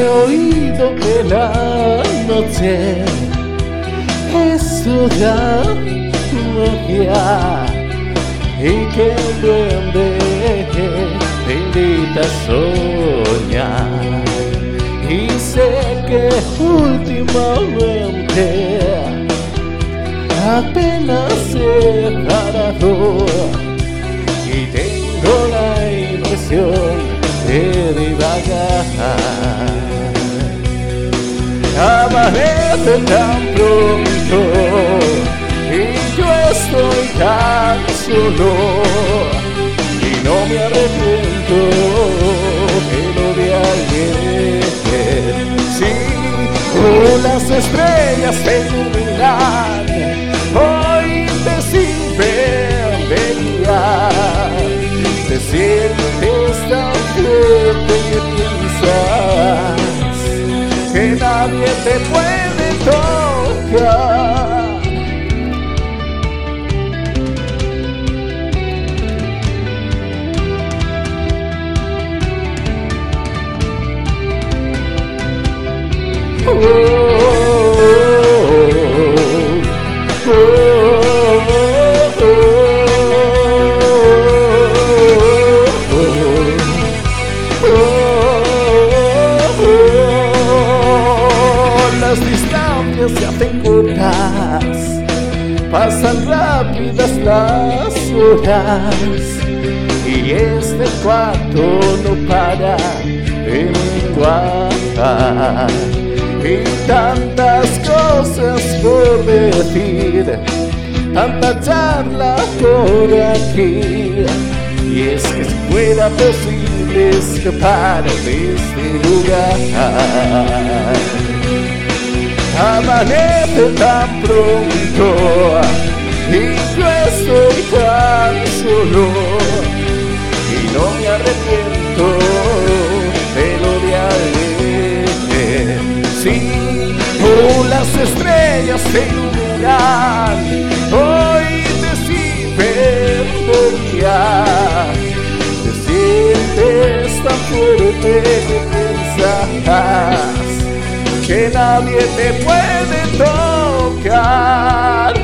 que la noche es toda magia y que el duende te invita a soñar. Y sé que últimamente apenas he parado Amanece tan pronto y yo estoy tan solo y no me arrepiento de lo de ayer. Sí, oh, las estrellas te iluminan, hoy te sirven de guía. Te sientes tan tocar. Las distancias se hacen cortas, pasan rápidas las horas y este cuarto no para de menguar y tantas cosas por decir, tanta charla por aquí. Y es que si fuera posible escapar de este lugar, amanece tan pronto y yo estoy tan solo y no me arrepiento de lo de ayer. Sí, oh, las estrellas te iluminan, nadie te puede tocar.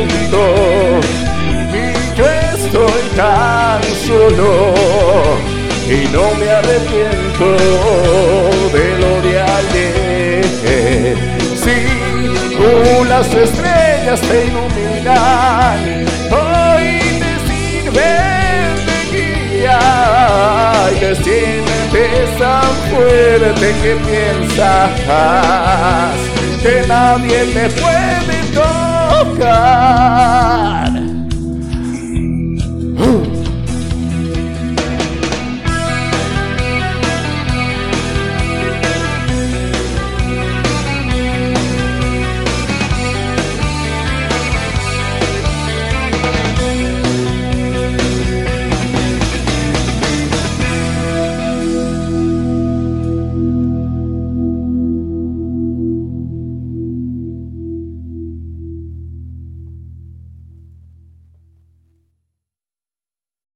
Y yo estoy tan solo y no me arrepiento de lo de ayer. Sí, uh, las estrellas te iluminan, hoy te sirven de guía y te sientes tan fuerte que piensas que nadie te puede tocar. boca.